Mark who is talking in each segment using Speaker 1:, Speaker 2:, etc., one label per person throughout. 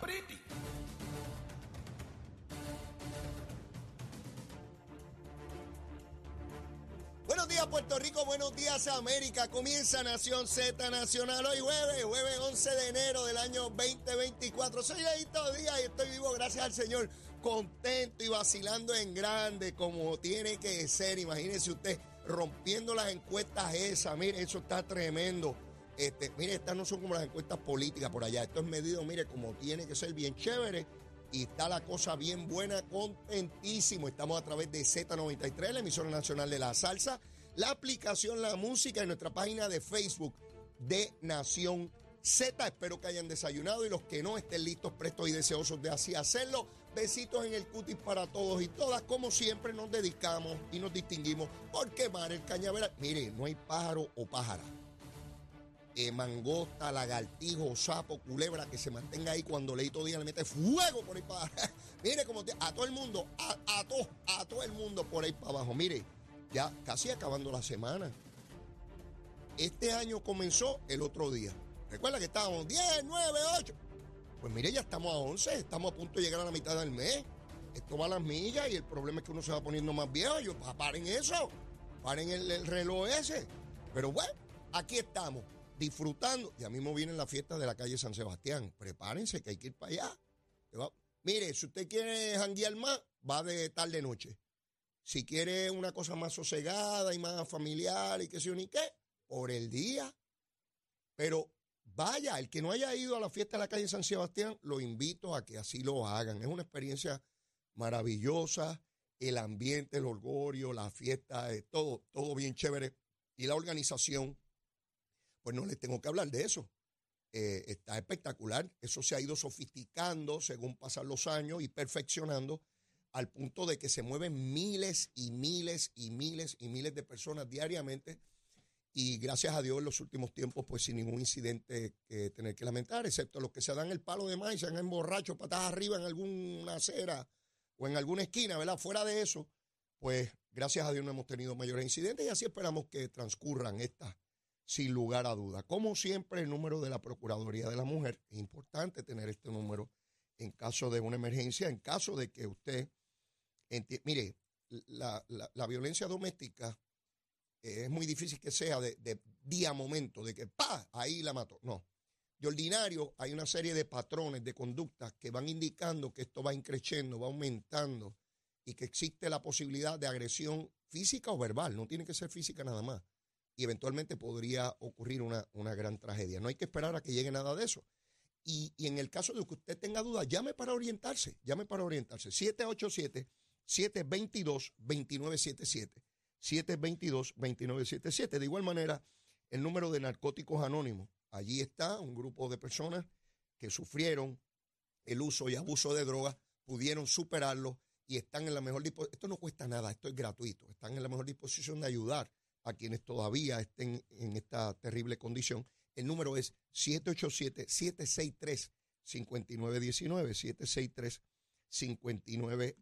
Speaker 1: pretty.
Speaker 2: Buenos días Puerto Rico, buenos días América. Comienza Nación Z Nacional hoy jueves, jueves 11 de enero del año 2024. Soy Leito Díaz y estoy vivo gracias al Señor, contento y vacilando en grande como tiene que ser. Imagínese usted rompiendo las encuestas esas, mire, eso está tremendo. Este, mire, estas no son como las encuestas políticas por allá, esto es medido, mire, como tiene que ser bien chévere y está la cosa bien buena, contentísimo. Estamos a través de Z93, la emisora nacional de la salsa, la aplicación La Música y nuestra página de Facebook de Nación Z. Espero que hayan desayunado y los que no estén listos, prestos y deseosos de así hacerlo. Besitos en el cutis para todos y todas. Como siempre nos dedicamos y nos distinguimos por quemar el cañaveral. Mire, no hay pájaro o pájara eh, mangosta, lagartijo, sapo, culebra, que se mantenga ahí cuando Leito Díaz le mete fuego por ahí para abajo. Mire, como a todo el mundo, a, a, todo, a todo el mundo por ahí para abajo. Mire, ya casi acabando la semana. Este año comenzó el otro día. Recuerda que estábamos 10, 9, 8. Pues mire, ya estamos a 11, estamos a punto de llegar a la mitad del mes. Esto va a las millas y el problema es que uno se va poniendo más viejo. Yo, paren eso, paren el reloj ese. Pero bueno, aquí estamos disfrutando. Ya mismo viene la fiesta de la calle San Sebastián. Prepárense que hay que ir para allá. Mire, si usted quiere janguear más, va de tarde noche. Si quiere una cosa más sosegada y más familiar y yo ni qué, por el día. Pero vaya, el que no haya ido a la fiesta de la calle San Sebastián, lo invito a que así lo hagan. Es una experiencia maravillosa. El ambiente, el orgullo, la fiesta, todo, todo bien chévere. Y la organización pues no les tengo que hablar de eso. Eh, está espectacular. Eso se ha ido sofisticando según pasan los años y perfeccionando al punto de que se mueven miles y miles y miles y miles de personas diariamente. Y gracias a Dios en los últimos tiempos, pues sin ningún incidente que tener que lamentar, excepto los que se dan el palo de maíz, se han emborracho patas arriba en alguna acera o en alguna esquina, ¿verdad? Fuera de eso, pues gracias a Dios no hemos tenido mayores incidentes y así esperamos que transcurran estas sin lugar a duda. Como siempre, el número de la Procuraduría de la Mujer, es importante tener este número en caso de una emergencia, en caso de que usted, mire, la, violencia doméstica eh, es muy difícil que sea de, de, día a momento, de que pa, ahí la mató. No. De ordinario hay una serie de patrones, de conductas que van indicando que esto va increciendo, va aumentando y que existe la posibilidad de agresión física o verbal, no tiene que ser física nada más y eventualmente podría ocurrir una, una, gran tragedia. No hay que esperar a que llegue nada de eso. Y, en el caso de que usted tenga dudas, llame para orientarse, llame para orientarse. 787-722-2977. 722-2977. De igual manera, el número de narcóticos anónimos. Allí está un grupo de personas que sufrieron el uso y abuso de drogas, pudieron superarlo y están en la mejor disposición. Esto no cuesta nada, esto es gratuito. Están en la mejor disposición de ayudar a quienes todavía estén en esta terrible condición. El número es 787-763-5919, 763-5919.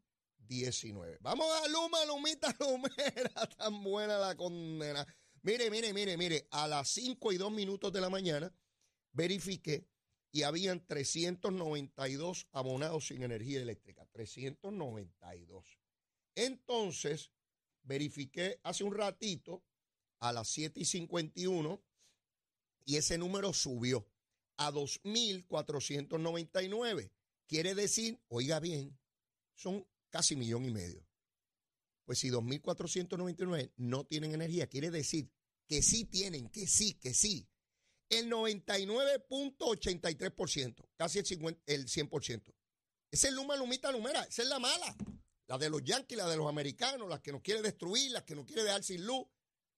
Speaker 2: Vamos a Luma, Lumita, Lumera, tan buena la condena. Mire, mire, mire, mire, a las 5 y 2 minutos de la mañana verifiqué y habían 392 abonados sin energía eléctrica, 392. Entonces, verifiqué hace un ratito a las 7 y 51 y ese número subió a 2.499. Quiere decir, oiga bien, son casi millón y medio. Pues si 2.499 no tienen energía, quiere decir que sí tienen, que sí, que sí. El 99.83%, casi el, 50, el 100%. Esa es Luma Lumita Lumera, esa es la mala. La de los yanquis, la de los americanos, las que nos quiere destruir, las que nos quiere dejar sin luz.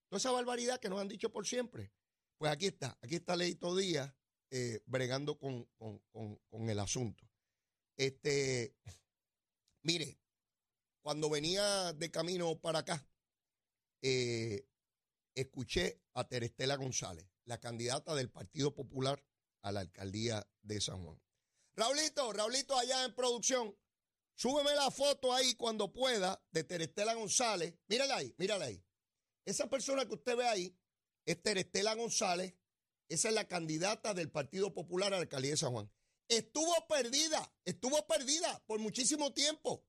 Speaker 2: Toda esa barbaridad que nos han dicho por siempre. Pues aquí está, aquí está Leito Díaz eh, bregando con, el asunto. Este, mire, cuando venía de camino para acá, eh, escuché a Terestela González, la candidata del Partido Popular a la alcaldía de San Juan. Raulito, Raulito allá en producción, súbeme la foto ahí cuando pueda de Terestela González. Mírala ahí, mírala ahí. Esa persona que usted ve ahí es Terestela González, esa es la candidata del Partido Popular a la alcaldía de San Juan. estuvo perdida, estuvo perdida por muchísimo tiempo.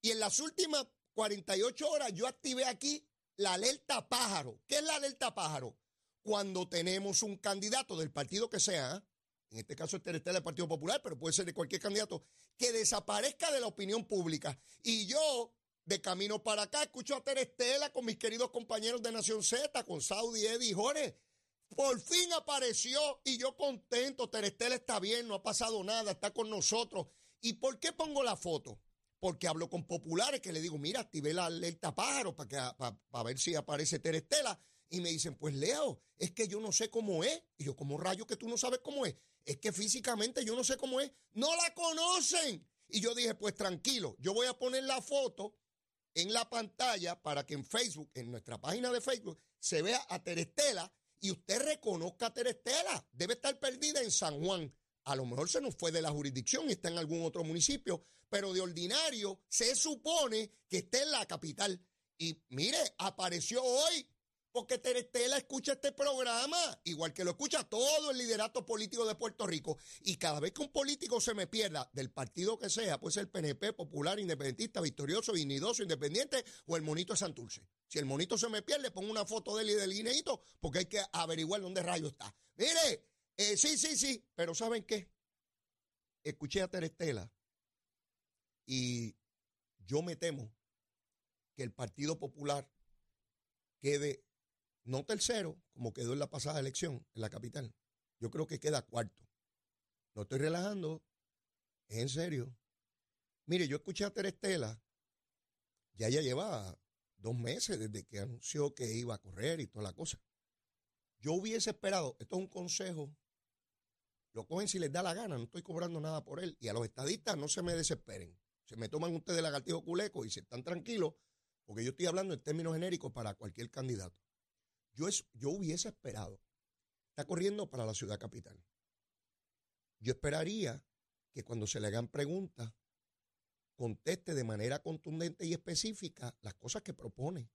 Speaker 2: Y en las últimas 48 horas yo activé aquí la alerta pájaro. ¿Qué es la alerta pájaro? Cuando tenemos un candidato del partido que sea, en este caso es Terestela del Partido Popular, pero puede ser de cualquier candidato, que desaparezca de la opinión pública. Y yo, de camino para acá, escucho a Terestela con mis queridos compañeros de Nación Z, con Saudi, Eddie y Jorge. Por fin apareció y yo contento, Terestela está bien, no ha pasado nada, está con nosotros. ¿Y por qué pongo la foto? Porque hablo con populares que le digo, mira, activé la alerta pájaro para, para, ver si aparece Terestela. Y me dicen, pues Leo, es que yo no sé cómo es. Y yo, como rayo que tú no sabes cómo es? Es que físicamente yo no sé cómo es. No la conocen. Y yo dije, pues tranquilo, yo voy a poner la foto en la pantalla para que en Facebook, en nuestra página de Facebook, se vea a Terestela y usted reconozca a Terestela. Debe estar perdida en San Juan. A lo mejor se nos fue de la jurisdicción y está en algún otro municipio, pero de ordinario se supone que esté en la capital. Y mire, apareció hoy porque Terestela escucha este programa, igual que lo escucha todo el liderato político de Puerto Rico. Y cada vez que un político se me pierda, del partido que sea, puede ser PNP, Popular, Independentista, Victorioso, Vignidoso, Independiente o el Monito de Santurce. Si el monito se me pierde, pongo una foto de él y del guineito, porque hay que averiguar dónde rayo está. Mire, eh, sí, sí, sí, pero ¿saben qué? Escuché a Terestela y yo me temo que el Partido Popular quede no tercero, como quedó en la pasada elección en la capital. Yo creo que queda cuarto. No estoy relajando, es en serio. Mire, yo escuché a Terestela, ya ella llevaba dos meses desde que anunció que iba a correr y toda la cosa. Yo hubiese esperado, esto es un consejo, lo cogen si les da la gana, no estoy cobrando nada por él. Y a los estadistas no se me desesperen. Se me toman ustedes lagartijo culeco y se están tranquilos, porque yo estoy hablando en términos genéricos para cualquier candidato. Yo, es, yo hubiese esperado. Está corriendo para la ciudad capital. Yo esperaría que cuando se le hagan preguntas, conteste de manera contundente y específica las cosas que propone.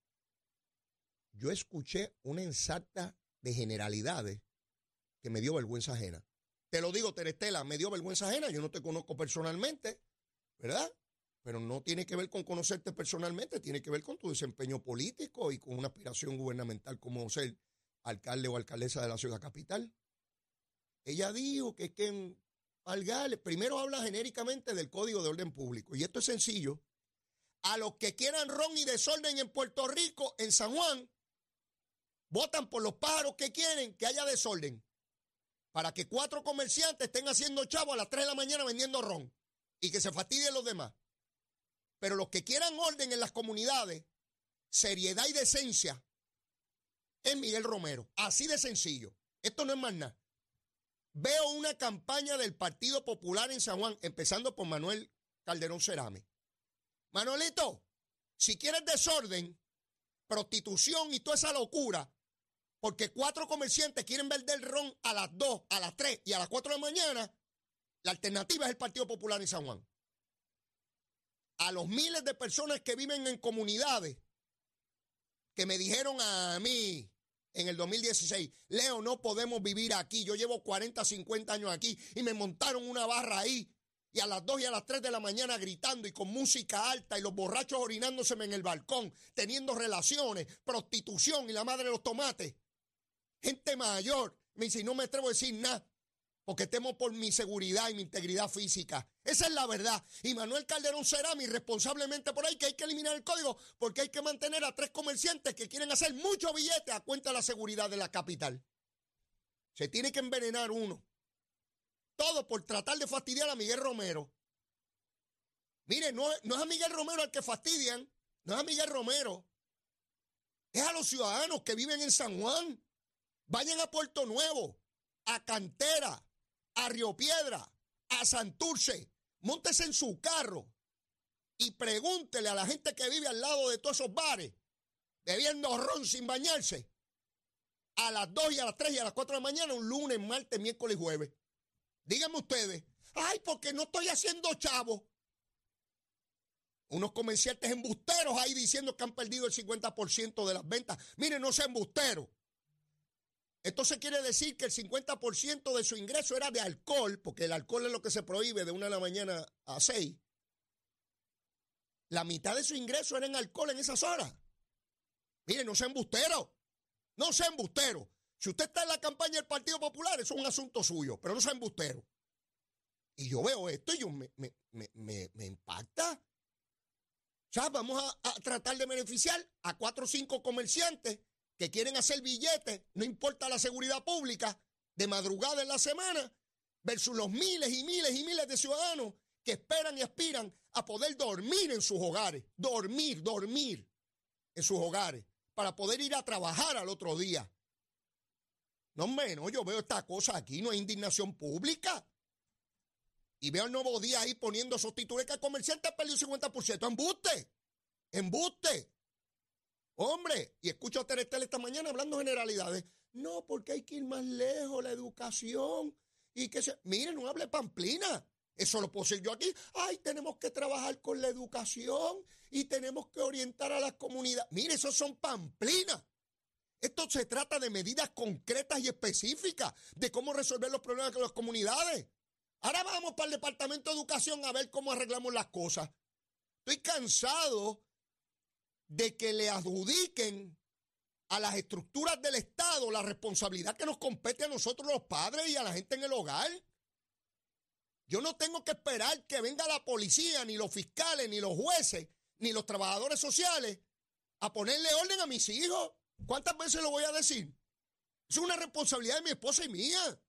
Speaker 2: Yo escuché una ensarta de generalidades que me dio vergüenza ajena. Te lo digo, Terestela, me dio vergüenza ajena. Yo no te conozco personalmente, ¿verdad? Pero no tiene que ver con conocerte personalmente, tiene que ver con tu desempeño político y con una aspiración gubernamental como ser alcalde o alcaldesa de la ciudad capital. Ella dijo que, que primero habla genéricamente del Código de Orden Público. Y esto es sencillo. A los que quieran ron y desorden en Puerto Rico, en San Juan, votan por los pájaros que quieren que haya desorden. Para que cuatro comerciantes estén haciendo chavo a las 3 de la mañana vendiendo ron y que se fastidien los demás. Pero los que quieran orden en las comunidades, seriedad y decencia, es Miguel Romero. Así de sencillo. Esto no es más nada. Veo una campaña del Partido Popular en San Juan, empezando por Manuel Calderón Cerame. Manuelito, si quieres desorden, prostitución y toda esa locura, porque cuatro comerciantes quieren vender ron a las 2, a las 3 y a las 4 de la mañana, la alternativa es el Partido Popular en San Juan a los miles de personas que viven en comunidades que me dijeron a mí en el 2016, Leo, no podemos vivir aquí. Yo llevo 40, 50 años aquí y me montaron una barra ahí. Y a las 2 y a las 3 de la mañana gritando y con música alta y los borrachos orinándoseme en el balcón, teniendo relaciones, prostitución y la madre de los tomates. Gente mayor. Me dice, no me atrevo a decir nada porque temo por mi seguridad y mi integridad física. Esa es la verdad. Y Manuel Calderón será mi responsablemente por ahí que hay que eliminar el código porque hay que mantener a tres comerciantes que quieren hacer mucho billete a cuenta de la seguridad de la capital. Se tiene que envenenar uno. Todo por tratar de fastidiar a Miguel Romero. Mire, no, no es a Miguel Romero al que fastidian, no es a Miguel Romero. Es a los ciudadanos que viven en San Juan. Vayan a Puerto Nuevo, a Cantera, a Río Piedra, a Santurce, montese en su carro y pregúntele a la gente que vive al lado de todos esos bares, bebiendo ron sin bañarse, a las 2 y a las 3 y a las 4 de la mañana, un lunes, martes, miércoles y jueves. Díganme ustedes, ay, porque no estoy haciendo chavo. Unos comerciantes embusteros ahí diciendo que han perdido el 50% de las ventas. Miren, no sean embusteros. Entonces quiere decir que el 50% de su ingreso era de alcohol, porque el alcohol es lo que se prohíbe de una de la mañana a seis. La mitad de su ingreso era en alcohol en esas horas. Mire, no sea embustero. No sea embustero. Si usted está en la campaña del Partido Popular, eso es un asunto suyo, pero no sea embustero. Y yo veo esto y yo me, me, impacta. O sea, vamos a, tratar de beneficiar a cuatro o cinco comerciantes que quieren hacer billetes, no importa la seguridad pública, de madrugada en la semana, versus los miles y miles y miles de ciudadanos que esperan y aspiran a poder dormir en sus hogares, dormir, dormir en sus hogares, para poder ir a trabajar al otro día. No menos, yo veo esta cosa aquí, no hay indignación pública. Y veo el nuevo día ahí poniendo esos que el comerciante perdió un 50%. ¡Embuste! ¡Embuste! Hombre, y escucho a Terestel esta mañana hablando generalidades. No, porque hay que ir más lejos, la educación. Y que se. Mire, no hable pamplina. Eso lo puedo decir yo aquí. Ay, tenemos que trabajar con la educación y tenemos que orientar a las comunidades. Mire, eso son pamplinas. Esto se trata de medidas concretas y específicas de cómo resolver los problemas de las comunidades. Ahora vamos para el Departamento de Educación a ver cómo arreglamos las cosas. Estoy cansado de que le adjudiquen a las estructuras del Estado la responsabilidad que nos compete a nosotros los padres y a la gente en el hogar. Yo no tengo que esperar que venga la policía, ni los fiscales, ni los jueces, ni los trabajadores sociales a ponerle orden a mis hijos. ¿Cuántas veces lo voy a decir? Es una responsabilidad de mi esposa y mía.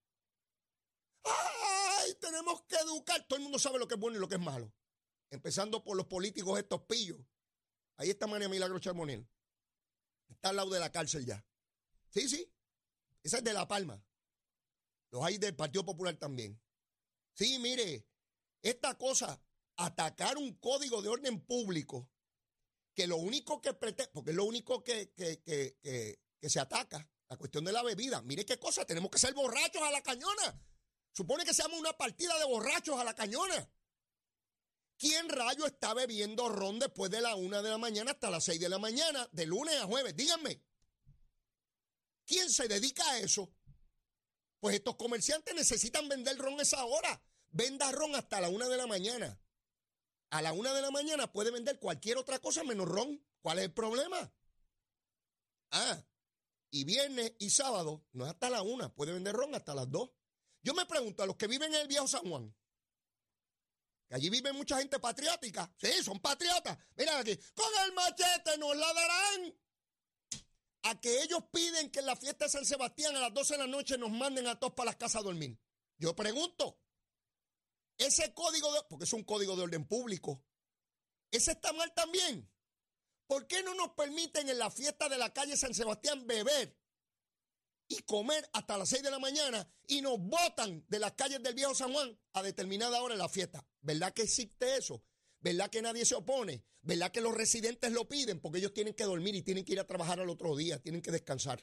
Speaker 2: ¡Ay! Tenemos que educar. Todo el mundo sabe lo que es bueno y lo que es malo. Empezando por los políticos estos pillos. Ahí está María Milagro Charmoniel. Está al lado de la cárcel ya. Sí, sí. Esa es de La Palma. Los hay del Partido Popular también. Sí, mire, esta cosa, atacar un código de orden público, que lo único que pretende, porque es lo único que, que, se ataca, la cuestión de la bebida. Mire qué cosa, tenemos que ser borrachos a la cañona. Supone que se llama una partida de borrachos a la cañona. ¿Quién rayo está bebiendo ron después de la una de la mañana hasta las seis de la mañana, de lunes a jueves? Díganme. ¿Quién se dedica a eso? Pues estos comerciantes necesitan vender ron esa hora. Venda ron hasta la una de la mañana. A la una de la mañana puede vender cualquier otra cosa menos ron. ¿Cuál es el problema? Ah, y viernes y sábado no es hasta la una, puede vender ron hasta las dos. Yo me pregunto a los que viven en el viejo San Juan, que allí vive mucha gente patriótica, sí, son patriotas. Mira aquí, con el machete nos la darán a que ellos piden que en la fiesta de San Sebastián a las 12 de la noche nos manden a todos para las casas a dormir. Yo pregunto, ese código, de, porque es un código de orden público, ¿ese está mal también? ¿Por qué no nos permiten en la fiesta de la calle San Sebastián beber y comer hasta las 6 de la mañana y nos botan de las calles del viejo San Juan a determinada hora en la fiesta? ¿Verdad que existe eso? ¿Verdad que nadie se opone? ¿Verdad que los residentes lo piden? Porque ellos tienen que dormir y tienen que ir a trabajar al otro día, tienen que descansar.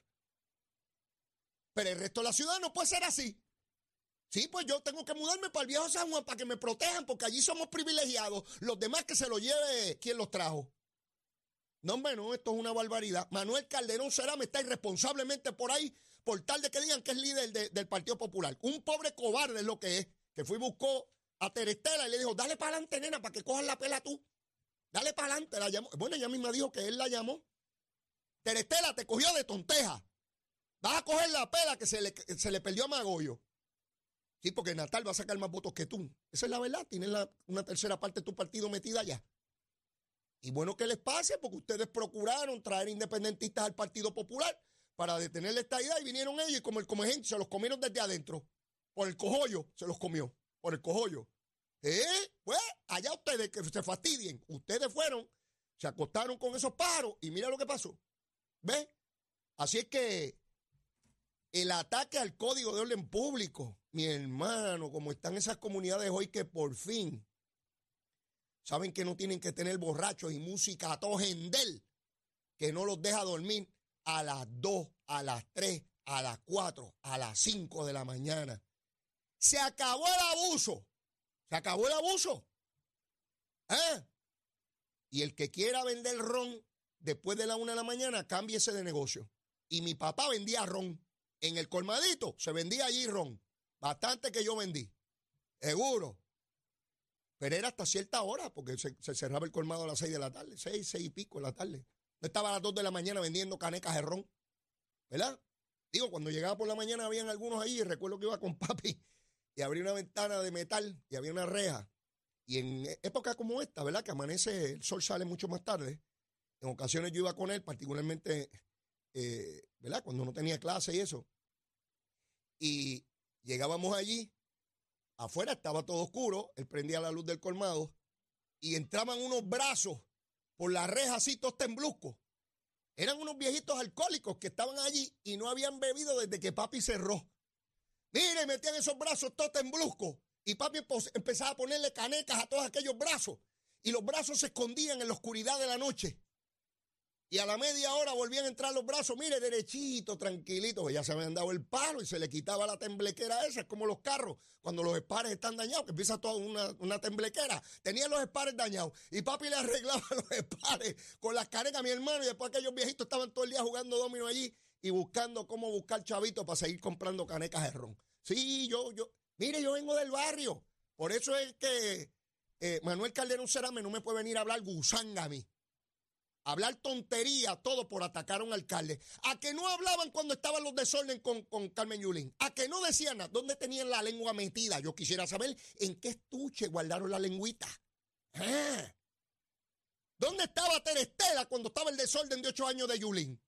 Speaker 2: Pero el resto de la ciudad no puede ser así. Sí, pues yo tengo que mudarme para el viejo San Juan para que me protejan, porque allí somos privilegiados. Los demás que se lo lleve quien los trajo. No, hombre, no, esto es una barbaridad. Manuel Calderón me está irresponsablemente por ahí, por tal de que digan que es líder del Partido Popular. Un pobre cobarde es lo que es, que fue y buscó a Terestela y le dijo, dale para adelante, nena, para que cojas la pela tú. Dale para adelante. La llamó. Bueno, ella misma dijo que él la llamó. Terestela te cogió de tonteja. Vas a coger la pela que se le, se le perdió a Magollo. Sí, porque Natal va a sacar más votos que tú. Esa es la verdad. Tienes una tercera parte de tu partido metida allá. Y bueno que les pase, porque ustedes procuraron traer independentistas al Partido Popular para detener esta idea y vinieron ellos y como el comején se los comieron desde adentro. Por el cojollo se los comió por el cojollo. ¿Eh? Pues allá ustedes que se fastidien. Ustedes fueron, se acostaron con esos pájaros y mira lo que pasó. ¿Ves? Así es que el ataque al código de orden público, mi hermano, como están esas comunidades hoy que por fin saben que no tienen que tener borrachos y música a todo gendel, que no los deja dormir a las 2, a las 3, a las 4, a las 5 de la mañana. Se acabó el abuso. Se acabó el abuso. ¿Eh? Y el que quiera vender ron después de la una de la mañana, cámbiese de negocio. Y mi papá vendía ron. En el colmadito se vendía allí ron. Bastante que yo vendí. Seguro. Pero era hasta cierta hora, porque se, cerraba el colmado a las seis de la tarde, seis, seis y pico de la tarde. No estaba a las dos de la mañana vendiendo canecas de ron. ¿Verdad? Digo, cuando llegaba por la mañana habían algunos ahí, recuerdo que iba con papi y abrí una ventana de metal y había una reja. Y en época como esta, ¿verdad? Que amanece, el sol sale mucho más tarde. En ocasiones yo iba con él, particularmente, eh, ¿verdad? Cuando no tenía clase y eso. Y llegábamos allí, afuera estaba todo oscuro, él prendía la luz del colmado y entraban unos brazos por la reja así, todos. Eran unos viejitos alcohólicos que estaban allí y no habían bebido desde que papi cerró. Mire, metían esos brazos todos tembluscos. Y papi empezaba a ponerle canecas a todos aquellos brazos. Y los brazos se escondían en la oscuridad de la noche. Y a la media hora volvían a entrar los brazos, mire, derechito, tranquilito, ya se habían dado el palo y se le quitaba la temblequera esa, es como los carros, cuando los espares están dañados, que empieza toda una, una temblequera. Tenía los espares dañados y papi le arreglaba los espares con las carecas a mi hermano y después aquellos viejitos estaban todo el día jugando domino allí y buscando cómo buscar chavitos para seguir comprando canecas de ron. Sí, yo, yo, mire, yo vengo del barrio. Por eso es que eh, Manuel Calderón Cerame no me puede venir a hablar gusanga a mí hablar tontería, todo por atacar a un alcalde. A que no hablaban cuando estaban los desorden con, Carmen Yulín. A que no decían nada. ¿Dónde tenían la lengua metida? Yo quisiera saber en qué estuche guardaron la lengüita. ¿Eh? ¿Dónde estaba Terestela cuando estaba el desorden de ocho años de Yulín?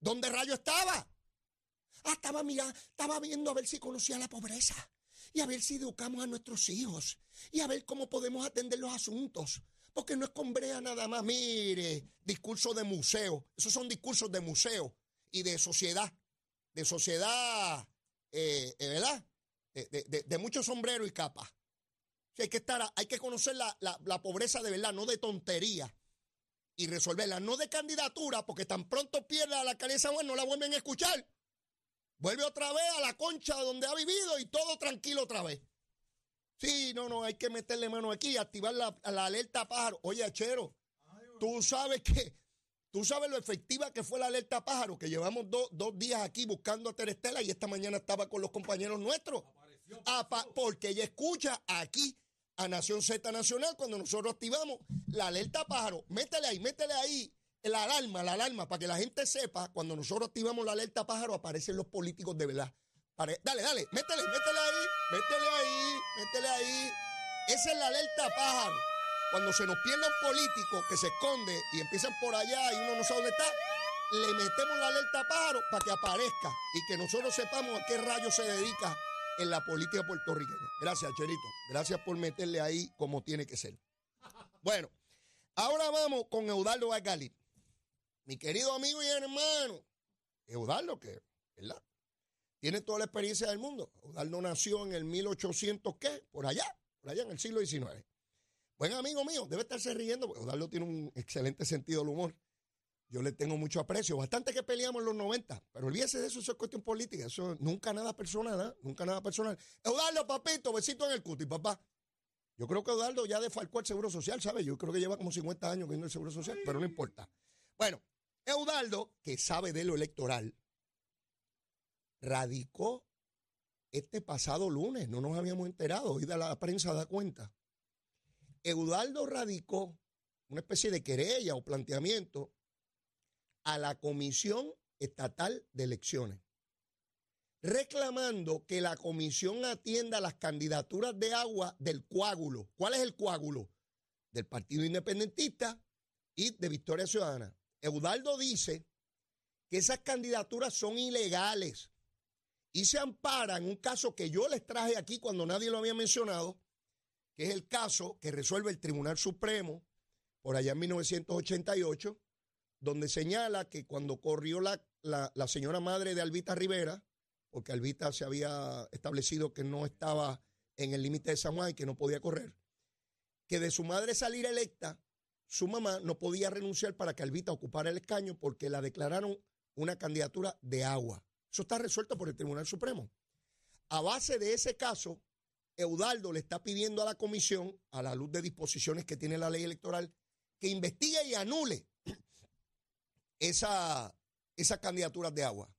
Speaker 2: ¿Dónde rayo estaba? Ah, estaba mirando, estaba viendo a ver si conocía la pobreza y a ver si educamos a nuestros hijos y a ver cómo podemos atender los asuntos. Porque no es con brea nada más. Mire, discurso de museo. Esos son discursos de museo y de sociedad. De sociedad, eh, eh, ¿verdad? De, de, mucho sombrero y capa. hay que estar, hay que conocer la, la, pobreza de verdad, no de tontería. Y resolverla, no de candidatura, porque tan pronto pierda la cabeza, bueno, no la vuelven a escuchar. Vuelve otra vez a la concha donde ha vivido y todo tranquilo otra vez. Sí, no, no, hay que meterle mano aquí, activar la, alerta pájaro. Oye, Achero, tú sabes que, tú sabes lo efectiva que fue la alerta pájaro, que llevamos dos días aquí buscando a Terestela y esta mañana estaba con los compañeros nuestros. porque ella escucha aquí a Nación Z Nacional cuando nosotros activamos la alerta pájaro. Métele ahí, métele ahí la alarma, la alarma, para que la gente sepa, cuando nosotros activamos la alerta pájaro, aparecen los políticos de verdad. Dale, dale, métele, métele ahí, métele ahí, métele ahí. Esa es la alerta pájaro. Cuando se nos pierde un político que se esconde y empiezan por allá y uno no sabe dónde está, le metemos la alerta pájaro para que aparezca y que nosotros sepamos a qué rayo se dedica en la política puertorriqueña. Gracias, Cherito. Gracias por meterle ahí como tiene que ser. Bueno, ahora vamos con Eudaldo Agali. Mi querido amigo y hermano. Eudaldo, que, ¿verdad? tiene toda la experiencia del mundo. Eudaldo nació en el 1800, ¿qué? Por allá, por allá en el siglo XIX. Buen amigo mío, debe estarse riendo, porque Eudaldo tiene un excelente sentido del humor. Yo le tengo mucho aprecio, bastante que peleamos en los 90, pero olvídese de eso, eso es cuestión política, eso nunca nada personal, ¿eh? nunca nada personal. Eudaldo, papito, besito en el cuti, papá. Yo creo que Eudaldo ya defalcó el Seguro Social, ¿sabes? Yo creo que lleva como 50 años viendo el Seguro Social, pero no importa. Bueno, Eudaldo, que sabe de lo electoral, radicó este pasado lunes, no nos habíamos enterado, hoy la prensa da cuenta. Eudaldo radicó una especie de querella o planteamiento a la Comisión Estatal de Elecciones, reclamando que la comisión atienda las candidaturas de agua del coágulo. ¿Cuál es el coágulo? Del Partido Independentista y de Victoria Ciudadana. Eudaldo dice que esas candidaturas son ilegales y se ampara en un caso que yo les traje aquí cuando nadie lo había mencionado, que es el caso que resuelve el Tribunal Supremo por allá en 1988, donde señala que cuando corrió la, la, señora madre de Albita Rivera, porque Albita se había establecido que no estaba en el límite de San Juan y que no podía correr, que de su madre salir electa, su mamá no podía renunciar para que Albita ocupara el escaño porque la declararon una candidatura de agua. Eso está resuelto por el Tribunal Supremo. A base de ese caso, Eudaldo le está pidiendo a la comisión, a la luz de disposiciones que tiene la ley electoral, que investigue y anule esa, esas candidaturas de agua.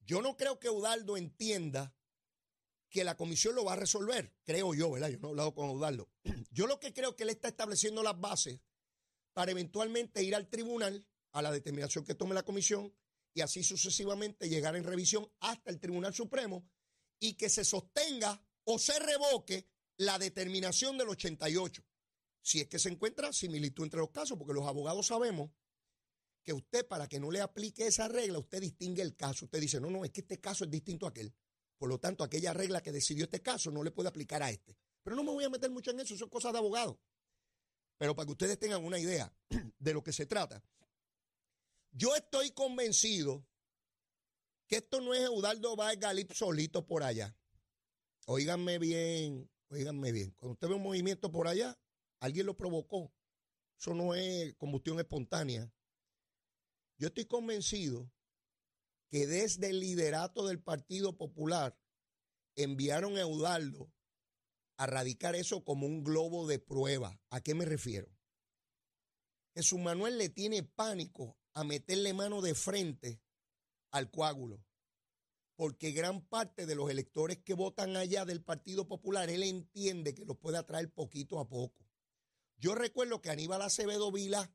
Speaker 2: Yo no creo que Eudaldo entienda que la comisión lo va a resolver, creo yo, ¿verdad? Yo no he hablado con Eudaldo. Yo lo que creo que él está estableciendo las bases para eventualmente ir al tribunal a la determinación que tome la comisión y así sucesivamente llegar en revisión hasta el Tribunal Supremo y que se sostenga o se revoque la determinación del 88. Si es que se encuentra similitud entre los casos, porque los abogados sabemos que usted para que no le aplique esa regla, usted distingue el caso. Usted dice, no, no, es que este caso es distinto a aquel. Por lo tanto, aquella regla que decidió este caso no le puede aplicar a este. Pero no me voy a meter mucho en eso, son cosas de abogados. Pero para que ustedes tengan una idea de lo que se trata, yo estoy convencido que esto no es Eudaldo Vargas Galip solito por allá. Óiganme bien, óiganme bien. Cuando usted ve un movimiento por allá, alguien lo provocó. Eso no es combustión espontánea. Yo estoy convencido que desde el liderato del Partido Popular enviaron a Eudaldo a radicar eso como un globo de prueba. ¿A qué me refiero? Jesús Manuel le tiene pánico a meterle mano de frente al coágulo. Porque gran parte de los electores que votan allá del Partido Popular, él entiende que los puede atraer poquito a poco. Yo recuerdo que Aníbal Acevedo Vila,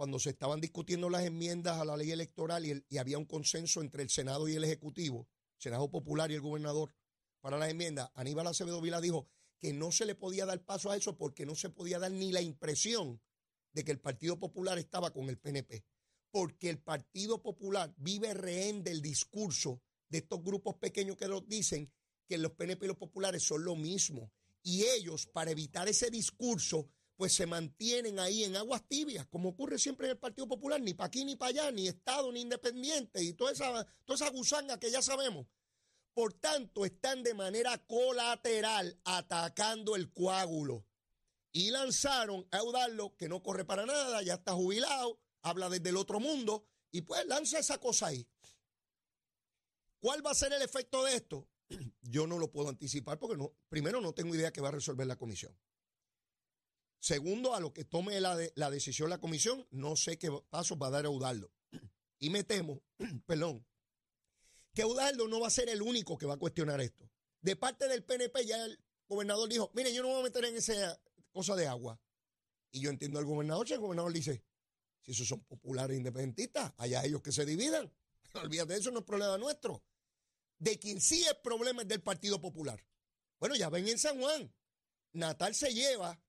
Speaker 2: cuando se estaban discutiendo las enmiendas a la ley electoral y, había un consenso entre el Senado y el Ejecutivo, Senado Popular y el gobernador, para las enmiendas, Aníbal Acevedo Vila dijo que no se le podía dar paso a eso porque no se podía dar ni la impresión de que el Partido Popular estaba con el PNP porque el Partido Popular vive rehén del discurso de estos grupos pequeños que nos dicen que los PNP y los populares son lo mismo. Y ellos, para evitar ese discurso, pues se mantienen ahí en aguas tibias, como ocurre siempre en el Partido Popular, ni para aquí ni para allá, ni Estado ni independiente, y toda esa, toda esa gusanga que ya sabemos. Por tanto, están de manera colateral atacando el coágulo. Y lanzaron a Eudaldo, que no corre para nada, ya está jubilado, habla desde el otro mundo y pues lanza esa cosa ahí. ¿Cuál va a ser el efecto de esto? Yo no lo puedo anticipar porque no, primero no tengo idea que va a resolver la comisión. Segundo, a lo que tome la, la decisión la comisión, no sé qué pasos va a dar Eudaldo. Y me temo, perdón, que Eudaldo no va a ser el único que va a cuestionar esto. De parte del PNP ya el gobernador dijo, mire, yo no me voy a meter en esa cosa de agua. Y yo entiendo al gobernador, si el gobernador dice, si esos son populares independentistas, allá ellos que se dividan. Olvídate de eso, no es problema nuestro. De quien sí es problema es del Partido Popular. Bueno, ya ven en San Juan. Natal se lleva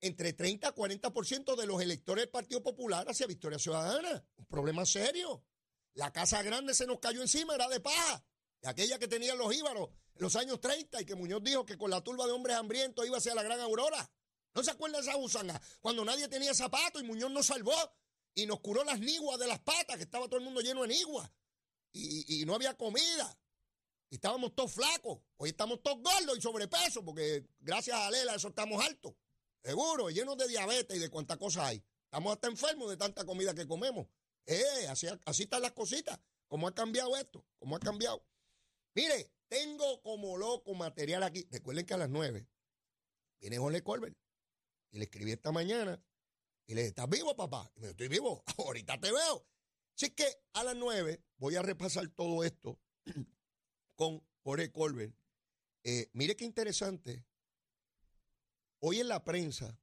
Speaker 2: entre 30 a 40% de los electores del Partido Popular hacia Victoria Ciudadana. Un problema serio. La Casa Grande se nos cayó encima, era de paja. aquella que tenían los íbaros en los años 30 y que Muñoz dijo que con la turba de hombres hambrientos iba hacia la gran aurora. ¿No se acuerdan de esa usanga? Cuando nadie tenía zapatos y Muñoz nos salvó y nos curó las niguas de las patas, que estaba todo el mundo lleno de niguas. Y, no había comida. Y estábamos todos flacos. Hoy estamos todos gordos y sobrepeso, porque gracias a Lela eso estamos altos. Seguro, llenos de diabetes y de cuántas cosas hay. Estamos hasta enfermos de tanta comida que comemos. Eh, así, así están las cositas. ¿Cómo ha cambiado esto? ¿Cómo ha cambiado? Mire, tengo como loco material aquí. Recuerden que a las nueve viene Jorge Colbert. Y le escribí esta mañana y le dije, ¿estás vivo, papá? Y me estoy vivo, ahorita te veo. Así que a las nueve voy a repasar todo esto con Jorge Colbert. Eh, mire qué interesante. Hoy en la prensa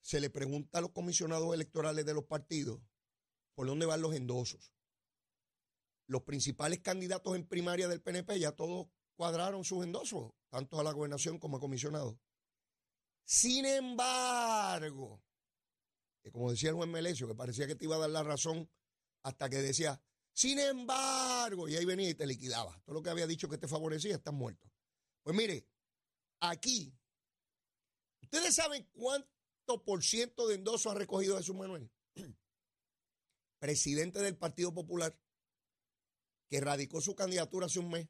Speaker 2: se le pregunta a los comisionados electorales de los partidos por dónde van los endosos. Los principales candidatos en primaria del PNP ya todos cuadraron sus endosos, tanto a la gobernación como a comisionados. Sin embargo, como decía el juez Melesio, que parecía que te iba a dar la razón hasta que decía, sin embargo, y ahí venía y te liquidaba. Todo lo que había dicho que te favorecía, estás muerto. Pues mire, aquí, ¿ustedes saben cuánto por ciento de endoso ha recogido Jesús Manuel? Presidente del Partido Popular, que radicó su candidatura hace un mes.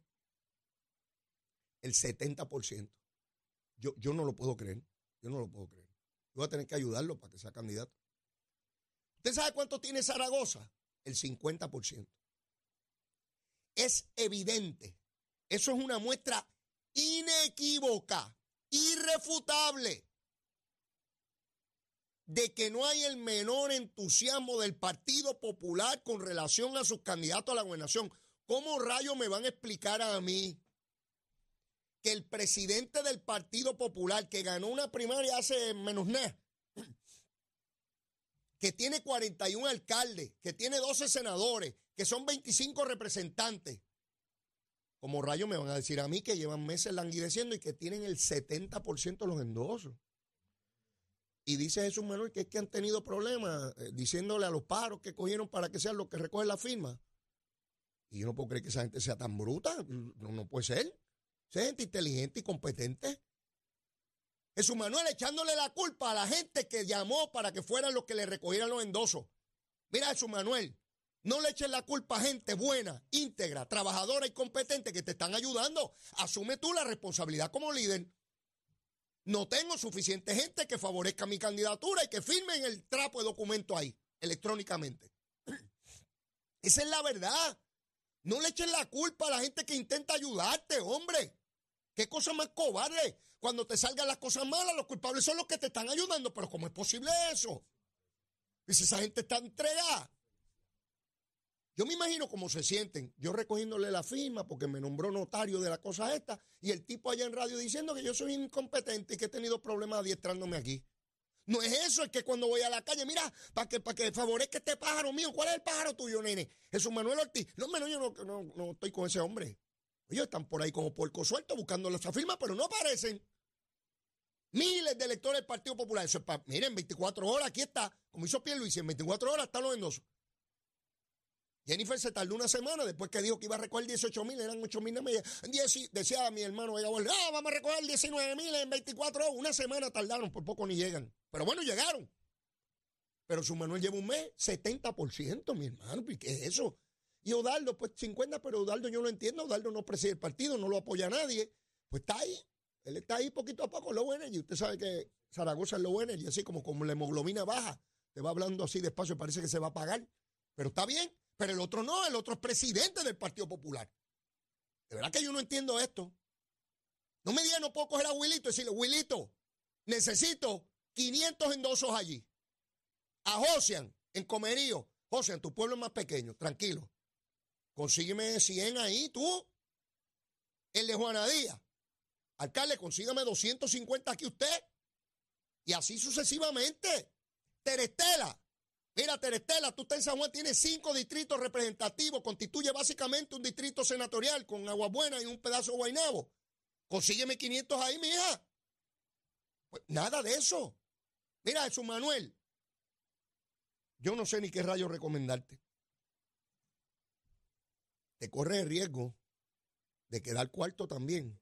Speaker 2: El 70%. Yo, yo no lo puedo creer. Yo no lo puedo creer. Yo voy a tener que ayudarlo para que sea candidato. ¿Usted sabe cuánto tiene Zaragoza? El 50%. Es evidente. Eso es una muestra inequívoca, irrefutable, de que no hay el menor entusiasmo del Partido Popular con relación a sus candidatos a la gobernación. ¿Cómo rayos me van a explicar a mí que el presidente del Partido Popular, que ganó una primaria hace menos nada, que tiene 41 alcaldes, que tiene 12 senadores, que son 25 representantes, como rayos me van a decir a mí que llevan meses languideciendo y que tienen el 70% de los endosos. Y dice Jesús Manuel que es que han tenido problemas eh, diciéndole a los paros que cogieron para que sean los que recogen la firma. Y yo no puedo creer que esa gente sea tan bruta. No, no puede ser. Esa gente inteligente y competente. Jesús Manuel echándole la culpa a la gente que llamó para que fueran los que le recogieran los endosos. Mira, Jesús Manuel, no le eches la culpa a gente buena, íntegra, trabajadora y competente que te están ayudando. Asume tú la responsabilidad como líder. No tengo suficiente gente que favorezca mi candidatura y que firmen el trapo de documento ahí, electrónicamente. Esa es la verdad. No le eches la culpa a la gente que intenta ayudarte, hombre. ¿Qué cosa más cobarde? Cuando te salgan las cosas malas, los culpables son los que te están ayudando. Pero ¿cómo es posible eso? Y si esa gente está entregada. Yo me imagino cómo se sienten. Yo recogiéndole la firma porque me nombró notario de la cosa esta y el tipo allá en radio diciendo que yo soy incompetente y que he tenido problemas adiestrándome aquí. No es eso, es que cuando voy a la calle, mira, para que, para que favorezca este pájaro mío, ¿cuál es el pájaro tuyo, nene? Jesús Manuel Ortiz. No, menos yo no, no, estoy con ese hombre. Ellos están por ahí como puerco suelto buscando esa firma, pero no aparecen. Miles de electores del Partido Popular. Eso es para, miren, 24 horas, aquí está. Como hizo Luis, en 24 horas están los endosos. Jennifer se tardó una semana después que dijo que iba a recoger 18 mil, eran 8 mil Decía mi hermano, ella ah, vamos a recoger 19 mil en 24 horas. Una semana tardaron, por poco ni llegan. Pero bueno, llegaron. Pero su Manuel lleva un mes, 70%, mi hermano. ¿Y qué es eso? Y Odaldo, pues 50, pero Odaldo yo lo entiendo. Odaldo no preside el partido, no lo apoya a nadie. Pues está ahí. Él está ahí poquito a poco, low energy. Usted sabe que Zaragoza es low energy, así como, como la hemoglobina baja. Te va hablando así despacio parece que se va a apagar. Pero está bien. Pero el otro no, el otro es presidente del Partido Popular. De verdad que yo no entiendo esto. No me digan, no puedo coger a Wilito y decirle, Wilito, necesito 500 endosos allí. A Josian, en Comerío. Josian, tu pueblo es más pequeño, tranquilo. Consígueme 100 ahí, tú. El de Juana Díaz. Alcalde, consígame 250 aquí usted. Y así sucesivamente. Terestela, Mira, Terestela, tú estás en San Juan, tienes cinco distritos representativos, constituye básicamente un distrito senatorial con agua buena y un pedazo de Guainabo. Consígueme 500 ahí, mija. Pues nada de eso. Mira, Jesús Manuel, yo no sé ni qué rayo recomendarte. Te corres el riesgo de quedar cuarto también.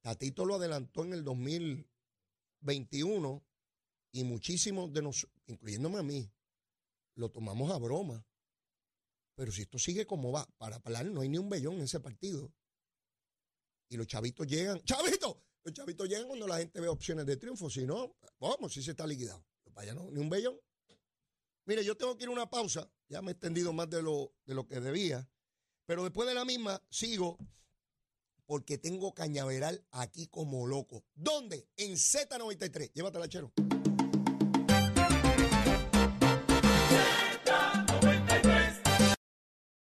Speaker 2: Tatito lo adelantó en el 2021 y muchísimos de nosotros, incluyéndome a mí, lo tomamos a broma. Pero si esto sigue como va, para hablar no hay ni un bellón en ese partido. Y los chavitos llegan, ¡chavitos! Los chavitos llegan cuando la gente ve opciones de triunfo. Si no, vamos, si se está liquidado. Vaya, no, ni un bellón. Mire, yo tengo que ir a una pausa. Ya me he extendido más de lo, de lo que debía. Pero después de la misma, sigo porque tengo cañaveral aquí como loco. ¿Dónde? En Z93. Llévatela, chero.